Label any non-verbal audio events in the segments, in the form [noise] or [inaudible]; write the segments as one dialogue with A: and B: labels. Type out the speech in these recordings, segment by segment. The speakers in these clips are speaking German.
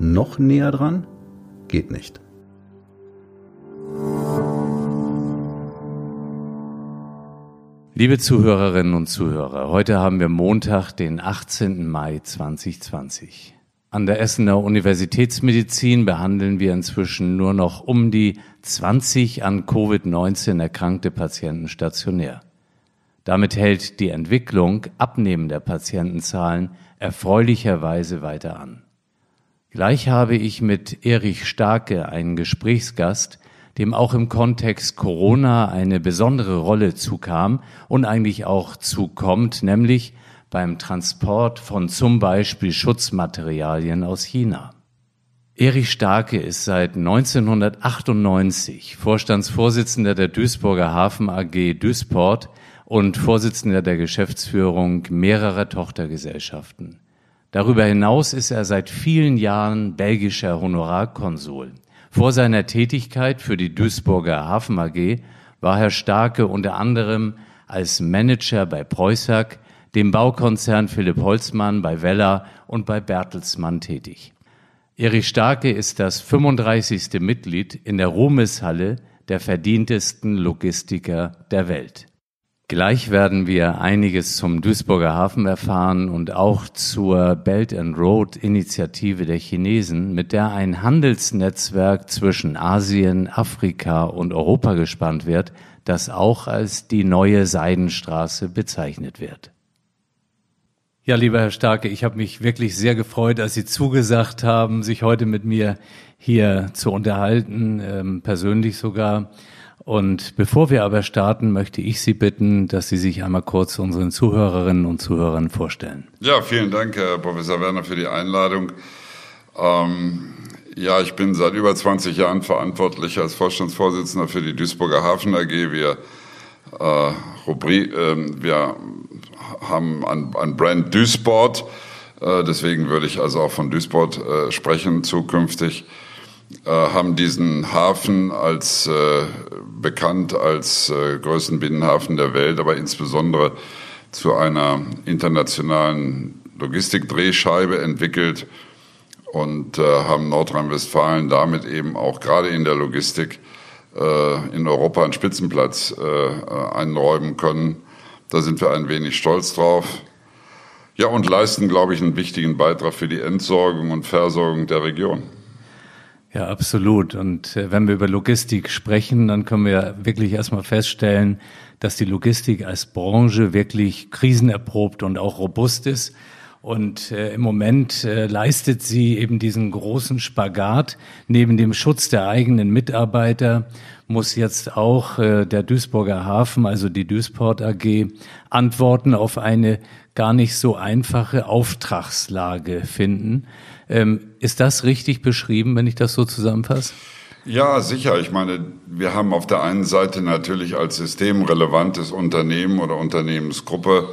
A: Noch näher dran? Geht nicht.
B: Liebe Zuhörerinnen und Zuhörer, heute haben wir Montag, den 18. Mai 2020. An der Essener Universitätsmedizin behandeln wir inzwischen nur noch um die 20 an Covid-19 erkrankte Patienten stationär. Damit hält die Entwicklung abnehmender Patientenzahlen erfreulicherweise weiter an. Gleich habe ich mit Erich Starke einen Gesprächsgast, dem auch im Kontext Corona eine besondere Rolle zukam und eigentlich auch zukommt, nämlich beim Transport von zum Beispiel Schutzmaterialien aus China. Erich Starke ist seit 1998 Vorstandsvorsitzender der Duisburger Hafen AG Duisport und Vorsitzender der Geschäftsführung mehrerer Tochtergesellschaften. Darüber hinaus ist er seit vielen Jahren belgischer Honorarkonsul. Vor seiner Tätigkeit für die Duisburger Hafen AG war Herr Starke unter anderem als Manager bei Preußack, dem Baukonzern Philipp Holzmann bei Weller und bei Bertelsmann tätig. Erich Starke ist das 35. Mitglied in der Ruhmeshalle der verdientesten Logistiker der Welt. Gleich werden wir einiges zum Duisburger Hafen erfahren und auch zur Belt and Road Initiative der Chinesen, mit der ein Handelsnetzwerk zwischen Asien, Afrika und Europa gespannt wird, das auch als die neue Seidenstraße bezeichnet wird. Ja, lieber Herr Starke, ich habe mich wirklich sehr gefreut, dass Sie zugesagt haben, sich heute mit mir hier zu unterhalten, ähm, persönlich sogar. Und bevor wir aber starten, möchte ich Sie bitten, dass Sie sich einmal kurz unseren Zuhörerinnen und Zuhörern vorstellen.
C: Ja, vielen Dank, Herr Professor Werner, für die Einladung. Ähm, ja, ich bin seit über 20 Jahren verantwortlich als Vorstandsvorsitzender für die Duisburger Hafen AG. Wir, äh, Rubrik, äh, wir haben ein, ein Brand Duisport. Äh, deswegen würde ich also auch von Duisport äh, sprechen zukünftig. Äh, haben diesen Hafen als äh, bekannt als äh, größten Binnenhafen der Welt, aber insbesondere zu einer internationalen Logistikdrehscheibe entwickelt und äh, haben Nordrhein-Westfalen damit eben auch gerade in der Logistik äh, in Europa einen Spitzenplatz äh, einräumen können. Da sind wir ein wenig stolz drauf. Ja, und leisten, glaube ich, einen wichtigen Beitrag für die Entsorgung und Versorgung der Region.
B: Ja, absolut. Und äh, wenn wir über Logistik sprechen, dann können wir wirklich erstmal feststellen, dass die Logistik als Branche wirklich krisenerprobt und auch robust ist. Und äh, im Moment äh, leistet sie eben diesen großen Spagat. Neben dem Schutz der eigenen Mitarbeiter muss jetzt auch äh, der Duisburger Hafen, also die Duisport AG, Antworten auf eine gar nicht so einfache Auftragslage finden. Ähm, ist das richtig beschrieben, wenn ich das so zusammenfasse?
C: Ja, sicher. Ich meine, wir haben auf der einen Seite natürlich als systemrelevantes Unternehmen oder Unternehmensgruppe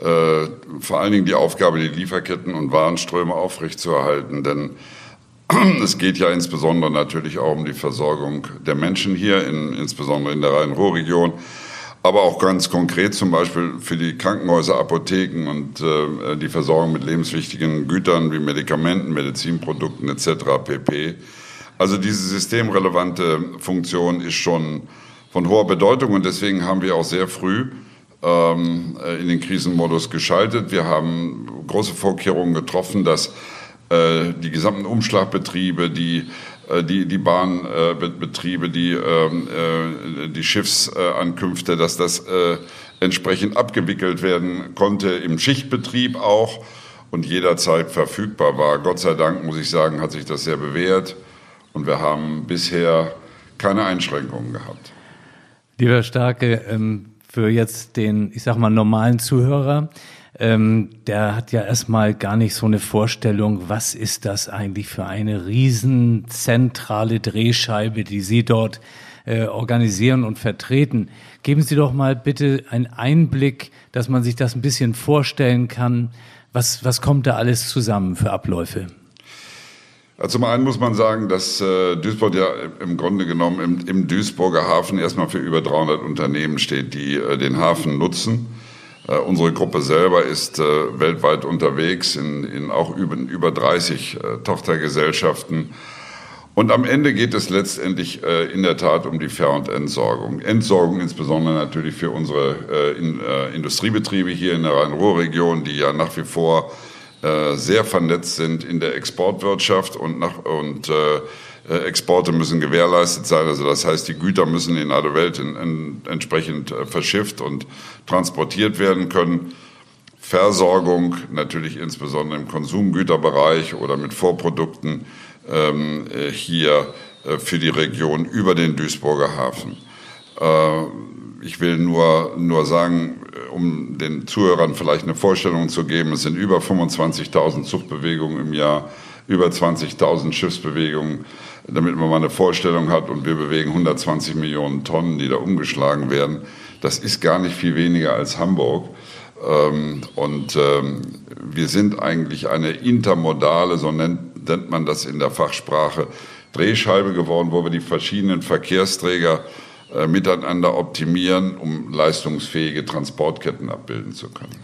C: äh, vor allen Dingen die Aufgabe, die Lieferketten und Warenströme aufrechtzuerhalten. Denn [clears throat] es geht ja insbesondere natürlich auch um die Versorgung der Menschen hier, in, insbesondere in der Rhein-Ruhr-Region aber auch ganz konkret zum Beispiel für die Krankenhäuser, Apotheken und äh, die Versorgung mit lebenswichtigen Gütern wie Medikamenten, Medizinprodukten etc. pp. Also diese systemrelevante Funktion ist schon von hoher Bedeutung und deswegen haben wir auch sehr früh ähm, äh, in den Krisenmodus geschaltet. Wir haben große Vorkehrungen getroffen, dass äh, die gesamten Umschlagbetriebe, die die, die Bahnbetriebe, die, ähm, äh, die Schiffsankünfte, dass das äh, entsprechend abgewickelt werden konnte, im Schichtbetrieb auch und jederzeit verfügbar war. Gott sei Dank, muss ich sagen, hat sich das sehr bewährt und wir haben bisher keine Einschränkungen gehabt.
B: Lieber Starke, ähm, für jetzt den, ich sag mal, normalen Zuhörer, ähm, der hat ja erstmal gar nicht so eine Vorstellung, was ist das eigentlich für eine riesenzentrale Drehscheibe, die Sie dort äh, organisieren und vertreten. Geben Sie doch mal bitte einen Einblick, dass man sich das ein bisschen vorstellen kann. Was, was kommt da alles zusammen für Abläufe?
C: Also zum einen muss man sagen, dass äh, Duisburg ja im Grunde genommen im, im Duisburger Hafen erstmal für über 300 Unternehmen steht, die äh, den Hafen nutzen. Äh, unsere Gruppe selber ist äh, weltweit unterwegs in, in auch über, über 30 äh, Tochtergesellschaften und am Ende geht es letztendlich äh, in der Tat um die Ver- und Entsorgung. Entsorgung insbesondere natürlich für unsere äh, in, äh, Industriebetriebe hier in der Rhein-Ruhr-Region, die ja nach wie vor sehr vernetzt sind in der Exportwirtschaft und, nach, und Exporte müssen gewährleistet sein. Also das heißt, die Güter müssen in alle Welt in, in, entsprechend verschifft und transportiert werden können. Versorgung natürlich insbesondere im Konsumgüterbereich oder mit Vorprodukten ähm, äh, hier äh, für die Region über den Duisburger Hafen. Äh, ich will nur, nur sagen, um den Zuhörern vielleicht eine Vorstellung zu geben, es sind über 25.000 Zuchtbewegungen im Jahr, über 20.000 Schiffsbewegungen, damit man mal eine Vorstellung hat. Und wir bewegen 120 Millionen Tonnen, die da umgeschlagen werden. Das ist gar nicht viel weniger als Hamburg. Ähm, und ähm, wir sind eigentlich eine intermodale, so nennt man das in der Fachsprache, Drehscheibe geworden, wo wir die verschiedenen Verkehrsträger äh, miteinander optimieren, um leistungsfähige Transportketten abbilden zu können.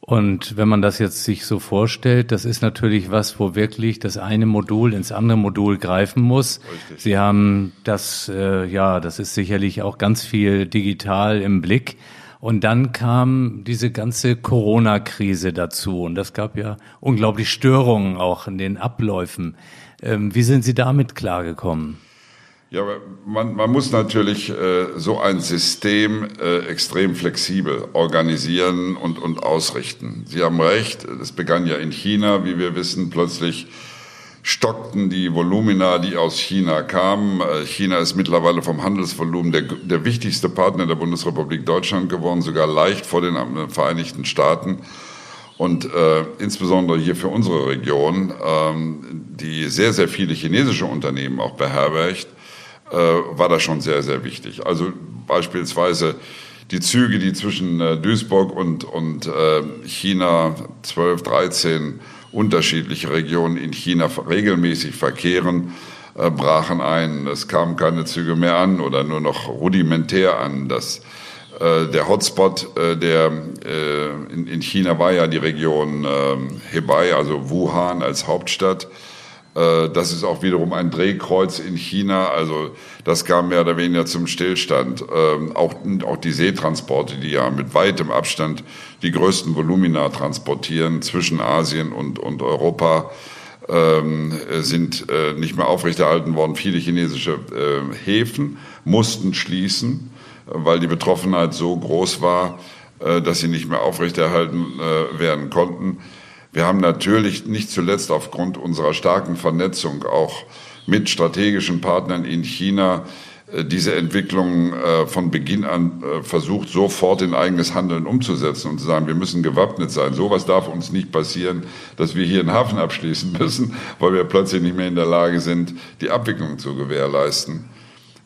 B: Und wenn man das jetzt sich so vorstellt, das ist natürlich was, wo wirklich das eine Modul ins andere Modul greifen muss. Richtig. Sie haben das, äh, ja, das ist sicherlich auch ganz viel digital im Blick. Und dann kam diese ganze Corona-Krise dazu und das gab ja unglaublich Störungen auch in den Abläufen. Ähm, wie sind Sie damit klargekommen?
C: Ja, man, man muss natürlich äh, so ein System äh, extrem flexibel organisieren und, und ausrichten. Sie haben recht, es begann ja in China, wie wir wissen, plötzlich stockten die Volumina, die aus China kamen. Äh, China ist mittlerweile vom Handelsvolumen der, der wichtigste Partner der Bundesrepublik Deutschland geworden, sogar leicht vor den Vereinigten Staaten. Und äh, insbesondere hier für unsere Region, ähm, die sehr, sehr viele chinesische Unternehmen auch beherbergt, äh, war das schon sehr, sehr wichtig. Also beispielsweise die Züge, die zwischen äh, Duisburg und, und äh, China 12, 13 unterschiedliche Regionen in China regelmäßig verkehren, äh, brachen ein. Es kamen keine Züge mehr an oder nur noch rudimentär an. Das, äh, der Hotspot äh, der, äh, in, in, China war ja die Region ähm, Hebei, also Wuhan als Hauptstadt. Äh, das ist auch wiederum ein Drehkreuz in China. Also das kam mehr oder weniger zum Stillstand. Ähm, auch, auch die Seetransporte, die ja mit weitem Abstand die größten Volumina transportieren zwischen Asien und, und Europa, ähm, sind äh, nicht mehr aufrechterhalten worden. Viele chinesische äh, Häfen mussten schließen, weil die Betroffenheit so groß war, dass sie nicht mehr aufrechterhalten werden konnten. Wir haben natürlich nicht zuletzt aufgrund unserer starken Vernetzung auch mit strategischen Partnern in China äh, diese Entwicklung äh, von Beginn an äh, versucht, sofort in eigenes Handeln umzusetzen und zu sagen, wir müssen gewappnet sein. Sowas darf uns nicht passieren, dass wir hier einen Hafen abschließen [laughs] müssen, weil wir plötzlich nicht mehr in der Lage sind, die Abwicklung zu gewährleisten.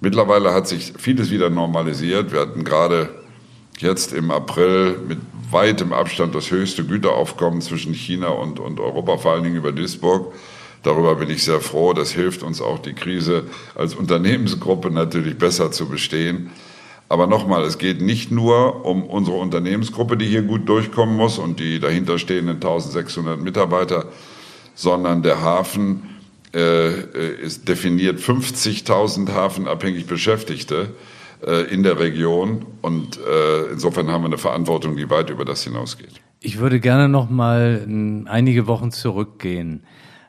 C: Mittlerweile hat sich vieles wieder normalisiert. Wir hatten gerade jetzt im April mit weitem Abstand das höchste Güteraufkommen zwischen China und, und Europa, vor allen Dingen über Duisburg. Darüber bin ich sehr froh. Das hilft uns auch, die Krise als Unternehmensgruppe natürlich besser zu bestehen. Aber nochmal, es geht nicht nur um unsere Unternehmensgruppe, die hier gut durchkommen muss und die dahinterstehenden 1600 Mitarbeiter, sondern der Hafen äh, ist definiert 50.000 hafenabhängig Beschäftigte äh, in der Region. Und äh, insofern haben wir eine Verantwortung, die weit über das hinausgeht.
B: Ich würde gerne noch mal einige Wochen zurückgehen.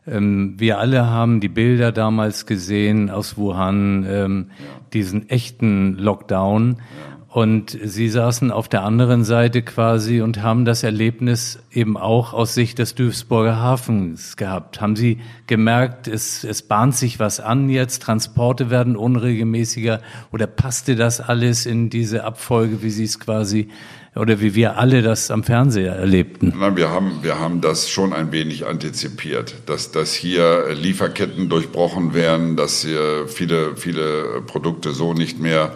B: Ähm, wir alle haben die Bilder damals gesehen aus Wuhan, ähm, diesen echten Lockdown. Ja. Und Sie saßen auf der anderen Seite quasi und haben das Erlebnis eben auch aus Sicht des Duisburger Hafens gehabt. Haben Sie gemerkt, es, es bahnt sich was an jetzt, Transporte werden unregelmäßiger oder passte das alles in diese Abfolge, wie Sie es quasi oder wie wir alle das am Fernseher erlebten?
C: Nein, wir haben, wir haben das schon ein wenig antizipiert, dass, dass hier Lieferketten durchbrochen werden, dass hier viele, viele Produkte so nicht mehr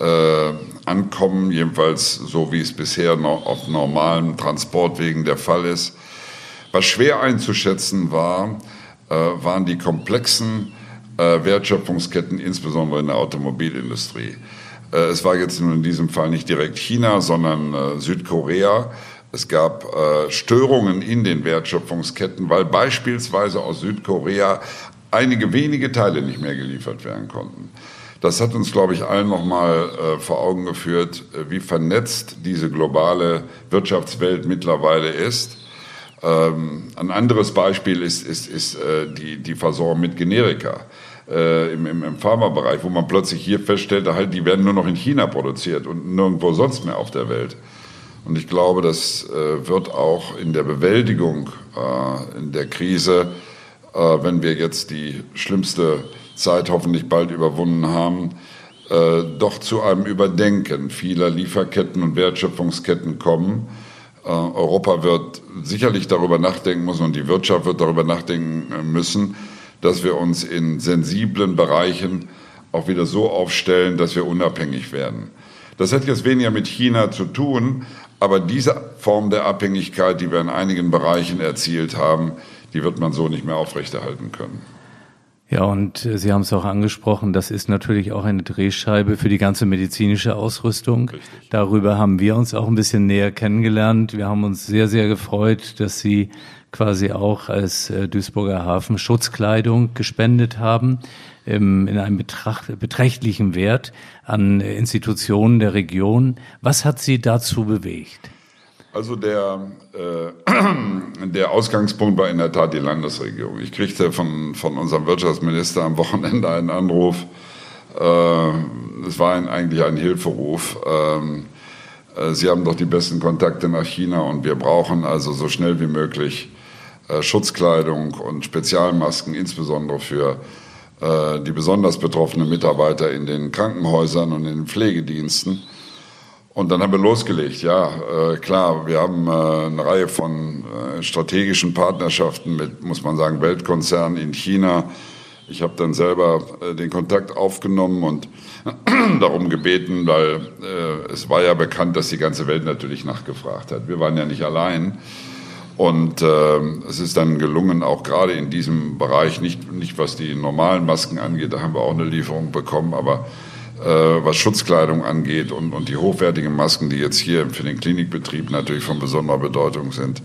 C: äh, ankommen, jedenfalls so wie es bisher noch auf normalen Transportwegen der Fall ist. Was schwer einzuschätzen war, äh, waren die komplexen äh, Wertschöpfungsketten, insbesondere in der Automobilindustrie. Äh, es war jetzt nun in diesem Fall nicht direkt China, sondern äh, Südkorea. Es gab äh, Störungen in den Wertschöpfungsketten, weil beispielsweise aus Südkorea einige wenige Teile nicht mehr geliefert werden konnten. Das hat uns, glaube ich, allen nochmal äh, vor Augen geführt, äh, wie vernetzt diese globale Wirtschaftswelt mittlerweile ist. Ähm, ein anderes Beispiel ist, ist, ist äh, die, die Versorgung mit Generika äh, im, im, im Pharmabereich, wo man plötzlich hier feststellte, halt, die werden nur noch in China produziert und nirgendwo sonst mehr auf der Welt. Und ich glaube, das äh, wird auch in der Bewältigung äh, in der Krise, äh, wenn wir jetzt die schlimmste Zeit hoffentlich bald überwunden haben, äh, doch zu einem Überdenken vieler Lieferketten und Wertschöpfungsketten kommen. Äh, Europa wird sicherlich darüber nachdenken müssen und die Wirtschaft wird darüber nachdenken äh, müssen, dass wir uns in sensiblen Bereichen auch wieder so aufstellen, dass wir unabhängig werden. Das hat jetzt weniger mit China zu tun, aber diese Form der Abhängigkeit, die wir in einigen Bereichen erzielt haben, die wird man so nicht mehr aufrechterhalten können.
B: Ja, und äh, Sie haben es auch angesprochen, das ist natürlich auch eine Drehscheibe für die ganze medizinische Ausrüstung. Richtig. Darüber haben wir uns auch ein bisschen näher kennengelernt. Wir haben uns sehr, sehr gefreut, dass Sie quasi auch als äh, Duisburger Hafen Schutzkleidung gespendet haben in einem Betracht, beträchtlichen Wert an Institutionen der Region. Was hat Sie dazu bewegt?
C: Also der, äh, [clears throat] der Ausgangspunkt war in der Tat die Landesregierung. Ich kriegte von, von unserem Wirtschaftsminister am Wochenende einen Anruf. Äh, es war ein, eigentlich ein Hilferuf. Ähm, äh, Sie haben doch die besten Kontakte nach China und wir brauchen also so schnell wie möglich äh, Schutzkleidung und Spezialmasken, insbesondere für äh, die besonders betroffenen Mitarbeiter in den Krankenhäusern und in den Pflegediensten. Und dann haben wir losgelegt. Ja, äh, klar, wir haben äh, eine Reihe von äh, strategischen Partnerschaften mit, muss man sagen, Weltkonzernen in China. Ich habe dann selber äh, den Kontakt aufgenommen und [clears throat] darum gebeten, weil äh, es war ja bekannt, dass die ganze Welt natürlich nachgefragt hat. Wir waren ja nicht allein. Und äh, es ist dann gelungen, auch gerade in diesem Bereich, nicht, nicht was die normalen Masken angeht, da haben wir auch eine Lieferung bekommen, aber was Schutzkleidung angeht und, und die hochwertigen Masken, die jetzt hier für den Klinikbetrieb natürlich von besonderer Bedeutung sind,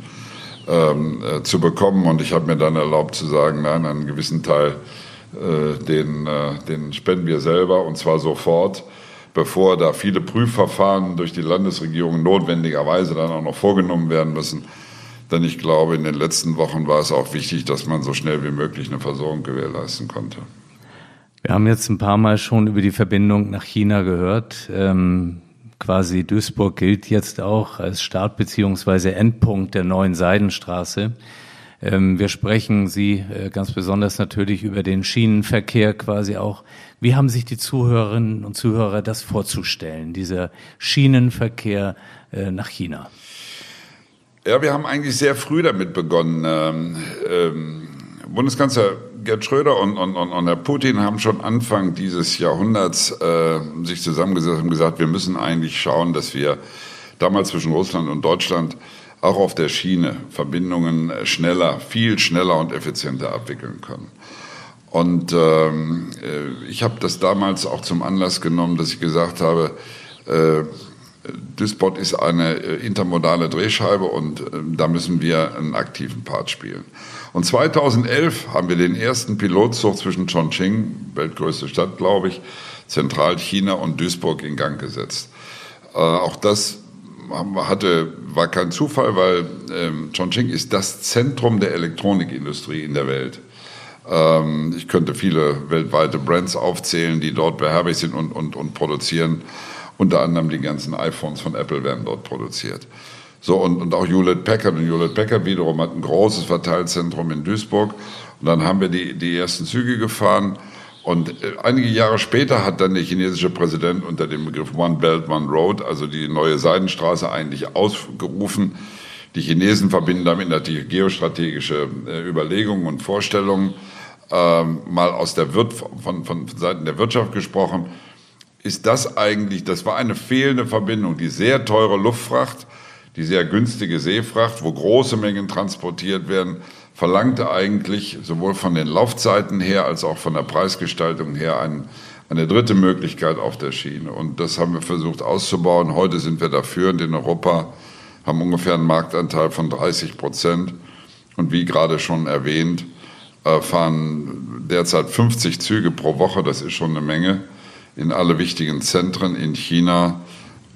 C: ähm, äh, zu bekommen. Und ich habe mir dann erlaubt zu sagen, nein, einen gewissen Teil, äh, den, äh, den spenden wir selber und zwar sofort, bevor da viele Prüfverfahren durch die Landesregierung notwendigerweise dann auch noch vorgenommen werden müssen. Denn ich glaube, in den letzten Wochen war es auch wichtig, dass man so schnell wie möglich eine Versorgung gewährleisten konnte.
B: Wir haben jetzt ein paar Mal schon über die Verbindung nach China gehört. Ähm, quasi Duisburg gilt jetzt auch als Start beziehungsweise Endpunkt der neuen Seidenstraße. Ähm, wir sprechen Sie äh, ganz besonders natürlich über den Schienenverkehr quasi auch. Wie haben sich die Zuhörerinnen und Zuhörer das vorzustellen, dieser Schienenverkehr äh, nach China?
C: Ja, wir haben eigentlich sehr früh damit begonnen. Ähm, ähm, Bundeskanzler Gerd Schröder und, und, und, und Herr Putin haben schon Anfang dieses Jahrhunderts äh, sich zusammengesetzt und gesagt, wir müssen eigentlich schauen, dass wir damals zwischen Russland und Deutschland auch auf der Schiene Verbindungen schneller, viel schneller und effizienter abwickeln können. Und ähm, äh, ich habe das damals auch zum Anlass genommen, dass ich gesagt habe, äh, Duisburg ist eine äh, intermodale Drehscheibe und äh, da müssen wir einen aktiven Part spielen. Und 2011 haben wir den ersten Pilotzug zwischen Chongqing, weltgrößte Stadt, glaube ich, Zentralchina und Duisburg in Gang gesetzt. Äh, auch das hatte, war kein Zufall, weil ähm, Chongqing ist das Zentrum der Elektronikindustrie in der Welt. Ähm, ich könnte viele weltweite Brands aufzählen, die dort beherbergt sind und, und, und produzieren. Unter anderem die ganzen iPhones von Apple werden dort produziert. So, und, und auch Hewlett Packard. Und Hewlett Packard wiederum hat ein großes Verteilzentrum in Duisburg. Und dann haben wir die, die ersten Züge gefahren. Und äh, einige Jahre später hat dann der chinesische Präsident unter dem Begriff One Belt, One Road, also die neue Seidenstraße eigentlich ausgerufen. Die Chinesen verbinden damit natürlich geostrategische äh, Überlegungen und Vorstellungen. Ähm, mal aus der Wirt von, von Seiten der Wirtschaft gesprochen, ist das eigentlich, das war eine fehlende Verbindung, die sehr teure Luftfracht, die sehr günstige Seefracht, wo große Mengen transportiert werden, verlangte eigentlich sowohl von den Laufzeiten her als auch von der Preisgestaltung her ein, eine dritte Möglichkeit auf der Schiene. Und das haben wir versucht auszubauen. Heute sind wir dafür und in Europa haben ungefähr einen Marktanteil von 30 Prozent. Und wie gerade schon erwähnt, äh, fahren derzeit 50 Züge pro Woche. Das ist schon eine Menge in alle wichtigen Zentren in China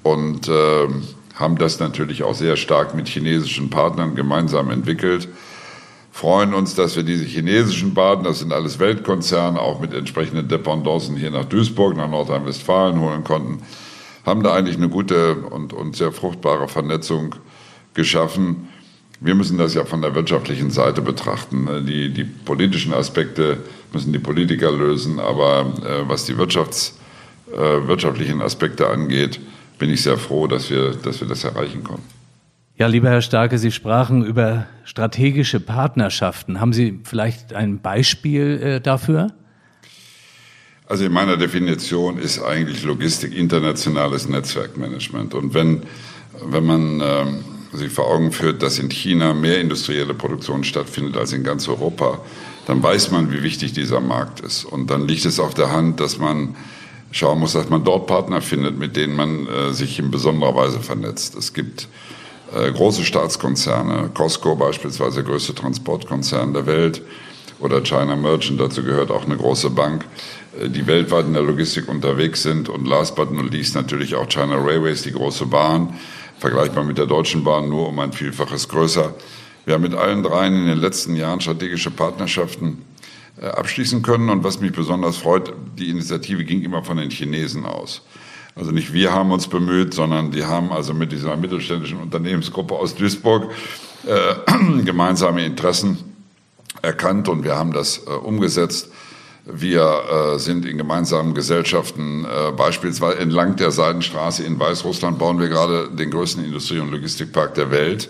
C: und äh, haben das natürlich auch sehr stark mit chinesischen Partnern gemeinsam entwickelt. Freuen uns, dass wir diese chinesischen Partner, das sind alles Weltkonzerne, auch mit entsprechenden Dependancen hier nach Duisburg, nach Nordrhein-Westfalen holen konnten haben da eigentlich eine gute und, und sehr fruchtbare Vernetzung geschaffen. Wir müssen das ja von der wirtschaftlichen Seite betrachten. Die, die politischen Aspekte müssen die Politiker lösen, aber äh, was die Wirtschafts, äh, wirtschaftlichen Aspekte angeht, bin ich sehr froh, dass wir, dass wir das erreichen konnten.
B: Ja, lieber Herr Starke, Sie sprachen über strategische Partnerschaften. Haben Sie vielleicht ein Beispiel äh, dafür?
C: Also in meiner Definition ist eigentlich Logistik internationales Netzwerkmanagement. Und wenn, wenn man ähm, sich vor Augen führt, dass in China mehr industrielle Produktion stattfindet als in ganz Europa, dann weiß man, wie wichtig dieser Markt ist. Und dann liegt es auf der Hand, dass man schauen muss, dass man dort Partner findet, mit denen man äh, sich in besonderer Weise vernetzt. Es gibt äh, große Staatskonzerne, Costco beispielsweise, der größte Transportkonzern der Welt, oder China Merchant, dazu gehört auch eine große Bank, äh, die weltweit in der Logistik unterwegs sind. Und last but not least natürlich auch China Railways, die große Bahn, vergleichbar mit der Deutschen Bahn, nur um ein Vielfaches größer. Wir haben mit allen dreien in den letzten Jahren strategische Partnerschaften abschließen können. Und was mich besonders freut, die Initiative ging immer von den Chinesen aus. Also nicht wir haben uns bemüht, sondern die haben also mit dieser mittelständischen Unternehmensgruppe aus Duisburg äh, [clears throat] gemeinsame Interessen erkannt und wir haben das äh, umgesetzt. Wir äh, sind in gemeinsamen Gesellschaften, äh, beispielsweise entlang der Seidenstraße in Weißrussland bauen wir gerade den größten Industrie- und Logistikpark der Welt.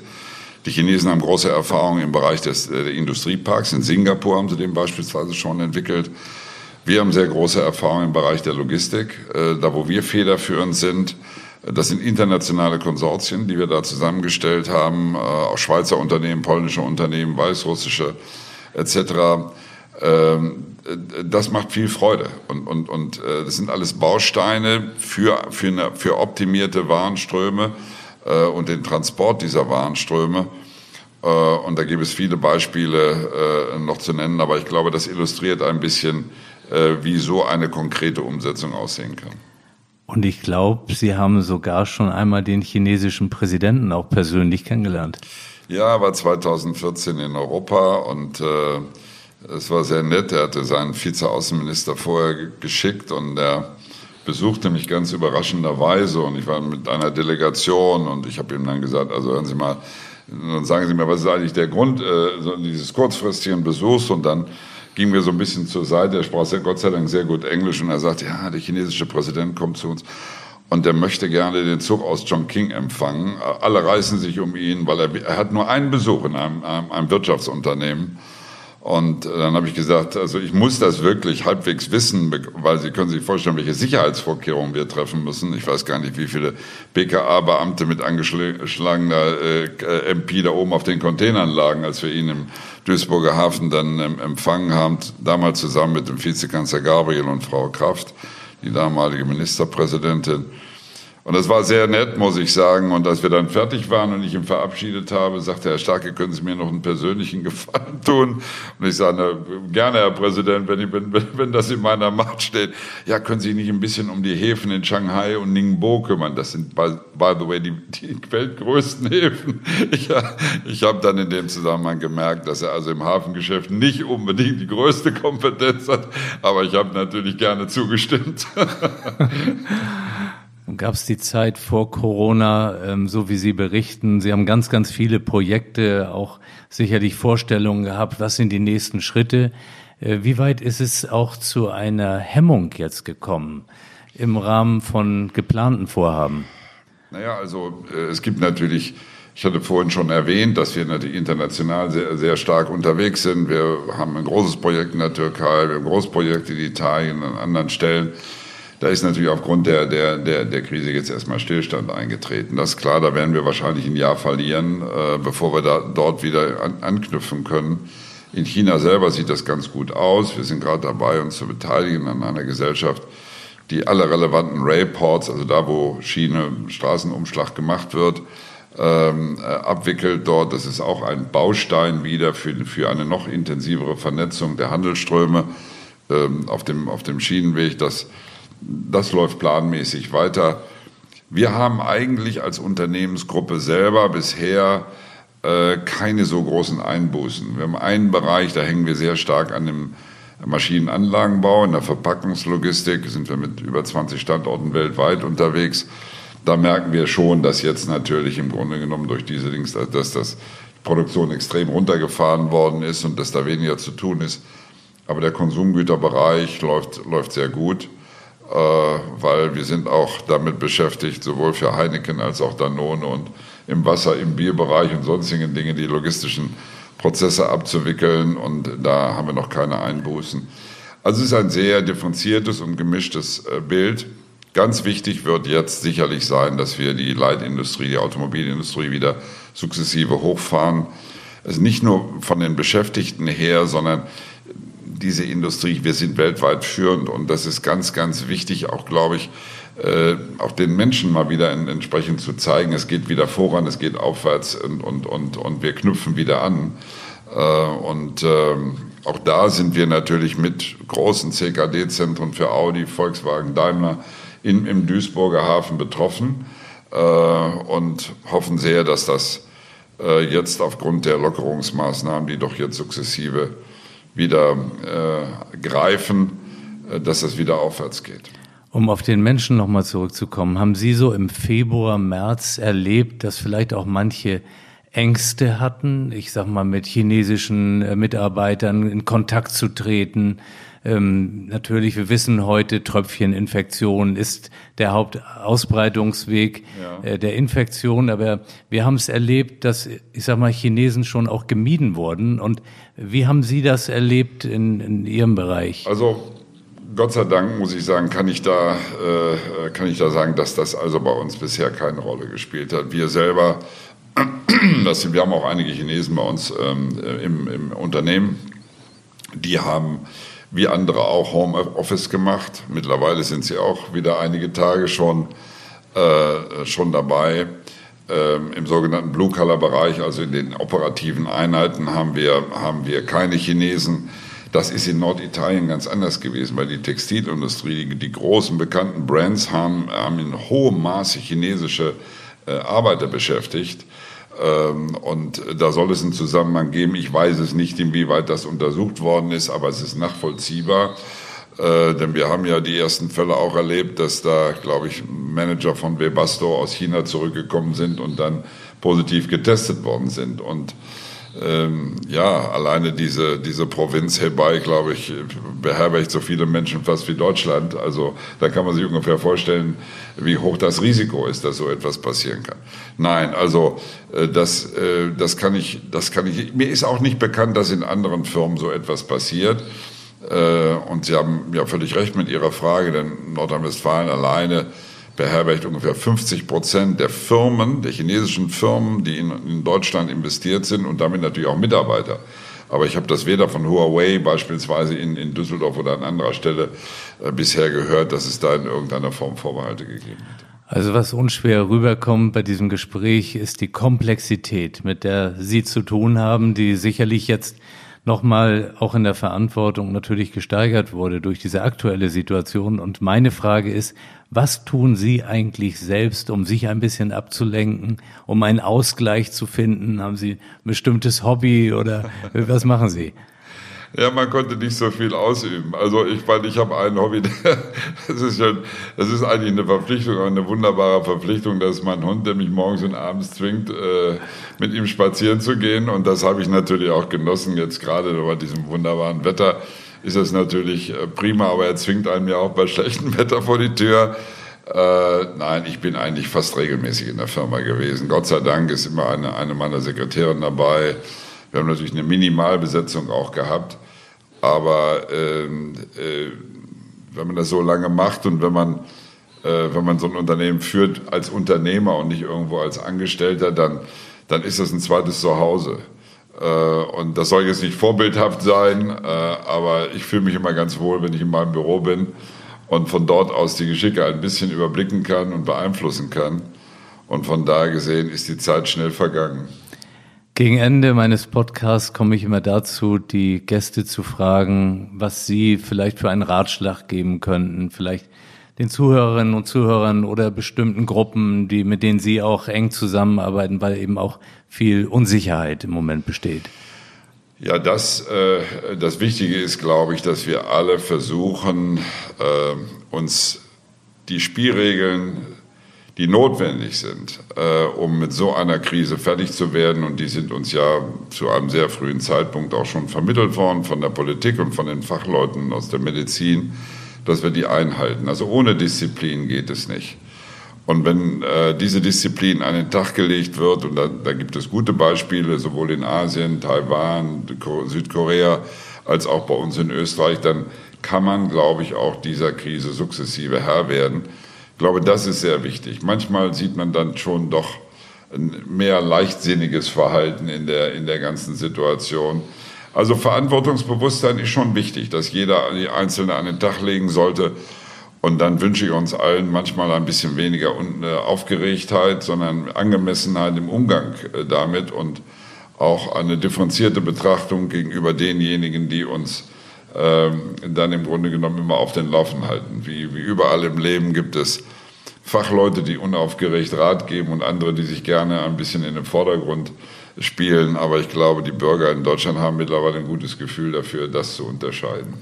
C: Die Chinesen haben große Erfahrungen im Bereich des äh, Industrieparks. In Singapur haben sie den beispielsweise schon entwickelt. Wir haben sehr große Erfahrungen im Bereich der Logistik. Äh, da, wo wir federführend sind, äh, das sind internationale Konsortien, die wir da zusammengestellt haben, auch Schweizer Unternehmen, polnische Unternehmen, weißrussische etc. Ähm, das macht viel Freude und, und, und äh, das sind alles Bausteine für, für, eine, für optimierte Warenströme äh, und den Transport dieser Warenströme. Äh, und da gibt es viele Beispiele noch zu nennen, aber ich glaube, das illustriert ein bisschen, wie so eine konkrete Umsetzung aussehen kann.
B: Und ich glaube, Sie haben sogar schon einmal den chinesischen Präsidenten auch persönlich kennengelernt.
C: Ja, war 2014 in Europa und äh, es war sehr nett. Er hatte seinen Vizeaußenminister vorher geschickt und er besuchte mich ganz überraschenderweise und ich war mit einer Delegation und ich habe ihm dann gesagt, also hören Sie mal, dann sagen Sie mir, was ist eigentlich der Grund äh, dieses kurzfristigen Besuchs und dann ging mir so ein bisschen zur Seite. Er sprach sehr, Gott sei Dank sehr gut Englisch und er sagte, ja, der chinesische Präsident kommt zu uns und der möchte gerne den Zug aus Chongqing empfangen. Alle reißen sich um ihn, weil er, er hat nur einen Besuch in einem, einem, einem Wirtschaftsunternehmen. Und dann habe ich gesagt, also ich muss das wirklich halbwegs wissen, weil Sie können sich vorstellen, welche Sicherheitsvorkehrungen wir treffen müssen. Ich weiß gar nicht, wie viele BKA-Beamte mit angeschlagener äh, MP da oben auf den Containern lagen, als wir ihn im Duisburger Hafen dann ähm, empfangen haben, damals zusammen mit dem Vizekanzler Gabriel und Frau Kraft die damalige Ministerpräsidentin. Und das war sehr nett, muss ich sagen. Und als wir dann fertig waren und ich ihn verabschiedet habe, sagte Herr Starke, können Sie mir noch einen persönlichen [laughs] Gefallen tun? Und ich sage, gerne, Herr Präsident, wenn, ich, wenn, wenn das in meiner Macht steht. Ja, können Sie nicht ein bisschen um die Häfen in Shanghai und Ningbo kümmern? Das sind, by, by the way, die, die weltgrößten Häfen. [laughs] Ich, ich habe dann in dem Zusammenhang gemerkt, dass er also im Hafengeschäft nicht unbedingt die größte Kompetenz hat. Aber ich habe natürlich gerne zugestimmt. [laughs]
B: Gab es die Zeit vor Corona, ähm, so wie Sie berichten? Sie haben ganz, ganz viele Projekte, auch sicherlich Vorstellungen gehabt. Was sind die nächsten Schritte? Äh, wie weit ist es auch zu einer Hemmung jetzt gekommen im Rahmen von geplanten Vorhaben?
C: Naja, also äh, es gibt natürlich, ich hatte vorhin schon erwähnt, dass wir natürlich international sehr, sehr stark unterwegs sind. Wir haben ein großes Projekt in der Türkei, wir haben ein großes Projekt in Italien, an anderen Stellen. Da ist natürlich aufgrund der, der, der, der Krise jetzt erstmal Stillstand eingetreten. Das ist klar, da werden wir wahrscheinlich ein Jahr verlieren, äh, bevor wir da, dort wieder an, anknüpfen können. In China selber sieht das ganz gut aus. Wir sind gerade dabei, uns zu beteiligen an einer Gesellschaft, die alle relevanten Rayports, also da, wo Schiene, Straßenumschlag gemacht wird, ähm, äh, abwickelt dort. Das ist auch ein Baustein wieder für, für eine noch intensivere Vernetzung der Handelsströme ähm, auf, dem, auf dem Schienenweg. Das das läuft planmäßig weiter. Wir haben eigentlich als Unternehmensgruppe selber bisher äh, keine so großen Einbußen. Wir haben einen Bereich, da hängen wir sehr stark an dem Maschinenanlagenbau, in der Verpackungslogistik sind wir mit über 20 Standorten weltweit unterwegs. Da merken wir schon, dass jetzt natürlich im Grunde genommen durch diese Dings, dass das Produktion extrem runtergefahren worden ist und dass da weniger zu tun ist. Aber der Konsumgüterbereich läuft, läuft sehr gut. Äh, weil wir sind auch damit beschäftigt, sowohl für Heineken als auch Danone und im Wasser, im Bierbereich und sonstigen Dinge die logistischen Prozesse abzuwickeln und da haben wir noch keine Einbußen. Also es ist ein sehr differenziertes und gemischtes äh, Bild. Ganz wichtig wird jetzt sicherlich sein, dass wir die Leitindustrie, die Automobilindustrie wieder sukzessive hochfahren. Also nicht nur von den Beschäftigten her, sondern diese Industrie, wir sind weltweit führend und das ist ganz, ganz wichtig, auch glaube ich, äh, auch den Menschen mal wieder in, entsprechend zu zeigen, es geht wieder voran, es geht aufwärts und, und, und, und wir knüpfen wieder an. Äh, und äh, auch da sind wir natürlich mit großen CKD-Zentren für Audi, Volkswagen, Daimler in, im Duisburger Hafen betroffen äh, und hoffen sehr, dass das äh, jetzt aufgrund der Lockerungsmaßnahmen, die doch jetzt sukzessive wieder äh, greifen, äh, dass es wieder aufwärts geht.
B: Um auf den Menschen nochmal zurückzukommen, haben Sie so im Februar, März erlebt, dass vielleicht auch manche Ängste hatten, ich sag mal mit chinesischen äh, Mitarbeitern in Kontakt zu treten, ähm, natürlich, wir wissen heute, Tröpfcheninfektion ist der Hauptausbreitungsweg ja. äh, der Infektion, aber wir haben es erlebt, dass, ich sag mal, Chinesen schon auch gemieden wurden. Und wie haben Sie das erlebt in, in Ihrem Bereich?
C: Also Gott sei Dank muss ich sagen, kann ich da äh, kann ich da sagen, dass das also bei uns bisher keine Rolle gespielt hat. Wir selber, [clears throat] das, wir haben auch einige Chinesen bei uns ähm, im, im Unternehmen, die haben wie andere auch Homeoffice gemacht. Mittlerweile sind sie auch wieder einige Tage schon, äh, schon dabei. Ähm, Im sogenannten Blue-Color-Bereich, also in den operativen Einheiten, haben wir, haben wir keine Chinesen. Das ist in Norditalien ganz anders gewesen, weil die Textilindustrie, die, die großen bekannten Brands haben, haben in hohem Maße chinesische äh, Arbeiter beschäftigt. Ähm, und da soll es einen Zusammenhang geben. Ich weiß es nicht, inwieweit das untersucht worden ist, aber es ist nachvollziehbar. Äh, denn wir haben ja die ersten Fälle auch erlebt, dass da, glaube ich, Manager von Webasto aus China zurückgekommen sind und dann positiv getestet worden sind. Und ähm, ja, alleine diese, diese Provinz Hebei, glaube ich, beherbergt so viele Menschen fast wie Deutschland. Also da kann man sich ungefähr vorstellen, wie hoch das Risiko ist, dass so etwas passieren kann. Nein, also äh, das, äh, das, kann ich, das kann ich. Mir ist auch nicht bekannt, dass in anderen Firmen so etwas passiert. Äh, und Sie haben ja völlig recht mit Ihrer Frage, denn Nordrhein-Westfalen alleine beherbergt ungefähr 50 Prozent der Firmen, der chinesischen Firmen, die in, in, Deutschland investiert sind und damit natürlich auch Mitarbeiter. Aber ich habe das weder von Huawei beispielsweise in, in Düsseldorf oder an anderer Stelle äh, bisher gehört, dass es da in irgendeiner Form Vorbehalte gegeben hat.
B: Also was unschwer rüberkommt bei diesem Gespräch ist die Komplexität, mit der Sie zu tun haben, die sicherlich jetzt nochmal auch in der Verantwortung natürlich gesteigert wurde durch diese aktuelle Situation. Und meine Frage ist, was tun Sie eigentlich selbst, um sich ein bisschen abzulenken, um einen Ausgleich zu finden? Haben Sie ein bestimmtes Hobby oder was machen Sie?
C: Ja, man konnte nicht so viel ausüben. Also ich meine, ich habe ein Hobby, [laughs] das ist schon, das ist eigentlich eine Verpflichtung, eine wunderbare Verpflichtung, dass mein Hund, der mich morgens und abends zwingt, äh, mit ihm spazieren zu gehen. Und das habe ich natürlich auch genossen. Jetzt gerade bei diesem wunderbaren Wetter ist das natürlich äh, prima, aber er zwingt einen ja auch bei schlechtem [laughs] Wetter vor die Tür. Äh, nein, ich bin eigentlich fast regelmäßig in der Firma gewesen. Gott sei Dank ist immer eine, eine meiner Sekretärin dabei. Wir haben natürlich eine Minimalbesetzung auch gehabt. Aber ähm, äh, wenn man das so lange macht und wenn man, äh, wenn man so ein Unternehmen führt als Unternehmer und nicht irgendwo als Angestellter, dann, dann ist das ein zweites Zuhause. Äh, und das soll jetzt nicht vorbildhaft sein, äh, aber ich fühle mich immer ganz wohl, wenn ich in meinem Büro bin und von dort aus die Geschicke ein bisschen überblicken kann und beeinflussen kann. Und von daher gesehen ist die Zeit schnell vergangen.
B: Gegen Ende meines Podcasts komme ich immer dazu, die Gäste zu fragen, was sie vielleicht für einen Ratschlag geben könnten, vielleicht den Zuhörerinnen und Zuhörern oder bestimmten Gruppen, die mit denen sie auch eng zusammenarbeiten, weil eben auch viel Unsicherheit im Moment besteht.
C: Ja, das, äh, das Wichtige ist, glaube ich, dass wir alle versuchen, äh, uns die Spielregeln die notwendig sind, äh, um mit so einer Krise fertig zu werden. Und die sind uns ja zu einem sehr frühen Zeitpunkt auch schon vermittelt worden von der Politik und von den Fachleuten aus der Medizin, dass wir die einhalten. Also ohne Disziplin geht es nicht. Und wenn äh, diese Disziplin an den Tag gelegt wird, und da, da gibt es gute Beispiele, sowohl in Asien, Taiwan, Südkorea, als auch bei uns in Österreich, dann kann man, glaube ich, auch dieser Krise sukzessive Herr werden. Ich glaube, das ist sehr wichtig. Manchmal sieht man dann schon doch ein mehr leichtsinniges Verhalten in der, in der ganzen Situation. Also Verantwortungsbewusstsein ist schon wichtig, dass jeder die Einzelne an den Tag legen sollte. Und dann wünsche ich uns allen manchmal ein bisschen weniger äh, Aufgeregtheit, sondern Angemessenheit im Umgang äh, damit und auch eine differenzierte Betrachtung gegenüber denjenigen, die uns dann im Grunde genommen immer auf den Laufen halten. Wie, wie überall im Leben gibt es Fachleute, die unaufgeregt Rat geben und andere, die sich gerne ein bisschen in den Vordergrund spielen. Aber ich glaube, die Bürger in Deutschland haben mittlerweile ein gutes Gefühl dafür, das zu unterscheiden.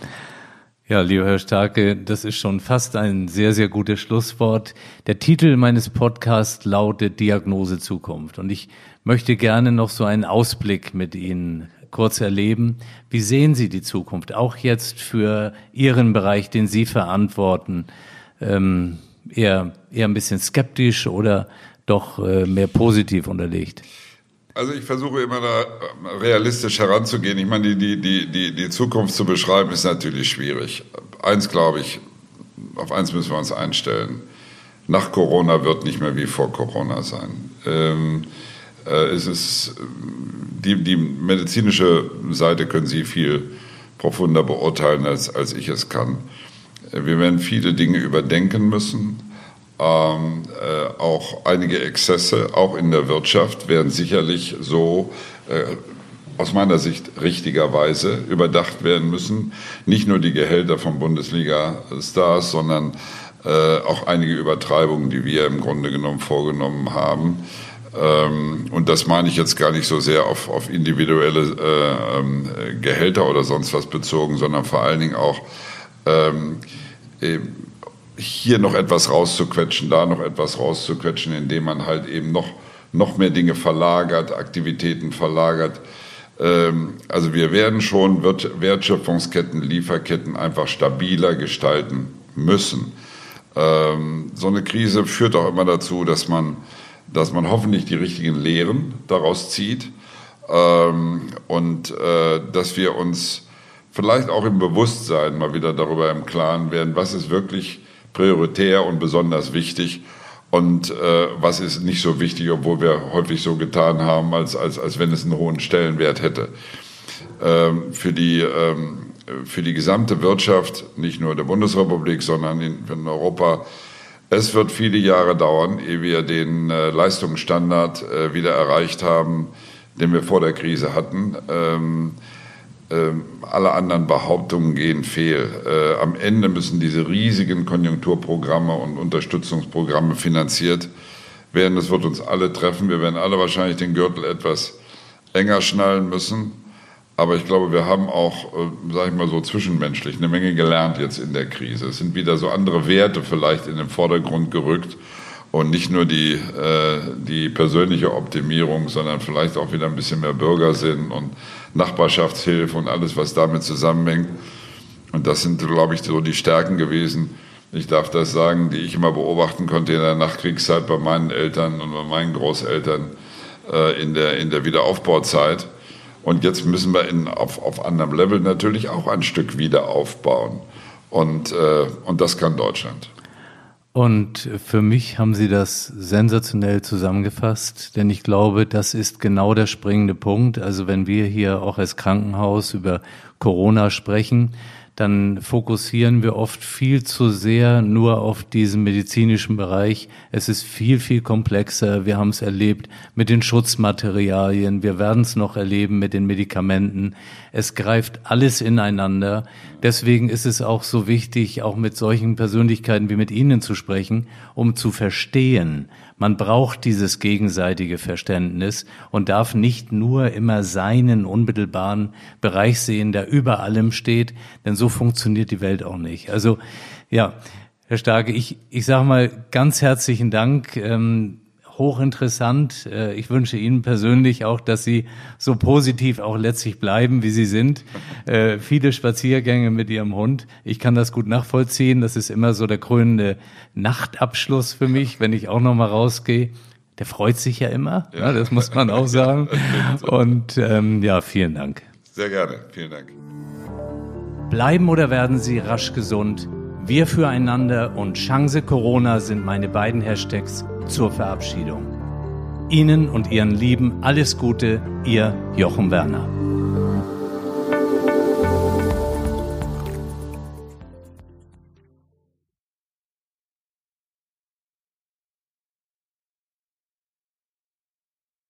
B: Ja, lieber Herr Starke, das ist schon fast ein sehr, sehr gutes Schlusswort. Der Titel meines Podcasts lautet Diagnose Zukunft. Und ich möchte gerne noch so einen Ausblick mit Ihnen kurz erleben. Wie sehen Sie die Zukunft, auch jetzt für Ihren Bereich, den Sie verantworten? Ähm, eher, eher ein bisschen skeptisch oder doch äh, mehr positiv unterlegt?
C: Also ich versuche immer da ähm, realistisch heranzugehen. Ich meine, die, die, die, die Zukunft zu beschreiben ist natürlich schwierig. Eins glaube ich, auf eins müssen wir uns einstellen. Nach Corona wird nicht mehr wie vor Corona sein. Ähm, äh, es ist die, die medizinische Seite können Sie viel profunder beurteilen, als, als ich es kann. Wir werden viele Dinge überdenken müssen. Ähm, äh, auch einige Exzesse, auch in der Wirtschaft, werden sicherlich so äh, aus meiner Sicht richtigerweise überdacht werden müssen. Nicht nur die Gehälter von Bundesliga-Stars, sondern äh, auch einige Übertreibungen, die wir im Grunde genommen vorgenommen haben. Ähm, und das meine ich jetzt gar nicht so sehr auf, auf individuelle äh, ähm, Gehälter oder sonst was bezogen, sondern vor allen Dingen auch ähm, hier noch etwas rauszuquetschen, da noch etwas rauszuquetschen, indem man halt eben noch, noch mehr Dinge verlagert, Aktivitäten verlagert. Ähm, also wir werden schon Wertschöpfungsketten, Lieferketten einfach stabiler gestalten müssen. Ähm, so eine Krise führt auch immer dazu, dass man dass man hoffentlich die richtigen Lehren daraus zieht ähm, und äh, dass wir uns vielleicht auch im Bewusstsein mal wieder darüber im Klaren werden, was ist wirklich prioritär und besonders wichtig und äh, was ist nicht so wichtig, obwohl wir häufig so getan haben, als, als, als wenn es einen hohen Stellenwert hätte. Ähm, für, die, ähm, für die gesamte Wirtschaft, nicht nur der Bundesrepublik, sondern in, in Europa, es wird viele Jahre dauern, ehe wir den äh, Leistungsstandard äh, wieder erreicht haben, den wir vor der Krise hatten. Ähm, ähm, alle anderen Behauptungen gehen fehl. Äh, am Ende müssen diese riesigen Konjunkturprogramme und Unterstützungsprogramme finanziert werden. Das wird uns alle treffen. Wir werden alle wahrscheinlich den Gürtel etwas enger schnallen müssen. Aber ich glaube, wir haben auch, äh, sage ich mal so, zwischenmenschlich eine Menge gelernt jetzt in der Krise. Es sind wieder so andere Werte vielleicht in den Vordergrund gerückt und nicht nur die, äh, die persönliche Optimierung, sondern vielleicht auch wieder ein bisschen mehr Bürgersinn und Nachbarschaftshilfe und alles, was damit zusammenhängt. Und das sind, glaube ich, so die Stärken gewesen. Ich darf das sagen, die ich immer beobachten konnte in der Nachkriegszeit bei meinen Eltern und bei meinen Großeltern äh, in, der, in der Wiederaufbauzeit. Und jetzt müssen wir in, auf, auf anderem Level natürlich auch ein Stück wieder aufbauen. Und, äh, und das kann Deutschland.
B: Und für mich haben Sie das sensationell zusammengefasst, denn ich glaube, das ist genau der springende Punkt. Also wenn wir hier auch als Krankenhaus über Corona sprechen, dann fokussieren wir oft viel zu sehr nur auf diesen medizinischen Bereich. Es ist viel, viel komplexer. Wir haben es erlebt mit den Schutzmaterialien. Wir werden es noch erleben mit den Medikamenten. Es greift alles ineinander. Deswegen ist es auch so wichtig, auch mit solchen Persönlichkeiten wie mit Ihnen zu sprechen, um zu verstehen, man braucht dieses gegenseitige Verständnis und darf nicht nur immer seinen unmittelbaren Bereich sehen, der über allem steht, denn so funktioniert die Welt auch nicht. Also ja, Herr Starke, ich, ich sage mal ganz herzlichen Dank. Ähm, hochinteressant. Äh, ich wünsche Ihnen persönlich auch, dass Sie so positiv auch letztlich bleiben, wie Sie sind. Äh, viele Spaziergänge mit Ihrem Hund. Ich kann das gut nachvollziehen. Das ist immer so der krönende Nachtabschluss für mich, wenn ich auch noch mal rausgehe. Der freut sich ja immer, ja. das muss man auch sagen. [laughs] Und ähm, ja, vielen Dank.
C: Sehr gerne, vielen Dank.
B: Bleiben oder werden Sie rasch gesund? Wir füreinander und Chance Corona sind meine beiden Hashtags zur Verabschiedung. Ihnen und Ihren Lieben alles Gute, Ihr Jochen Werner.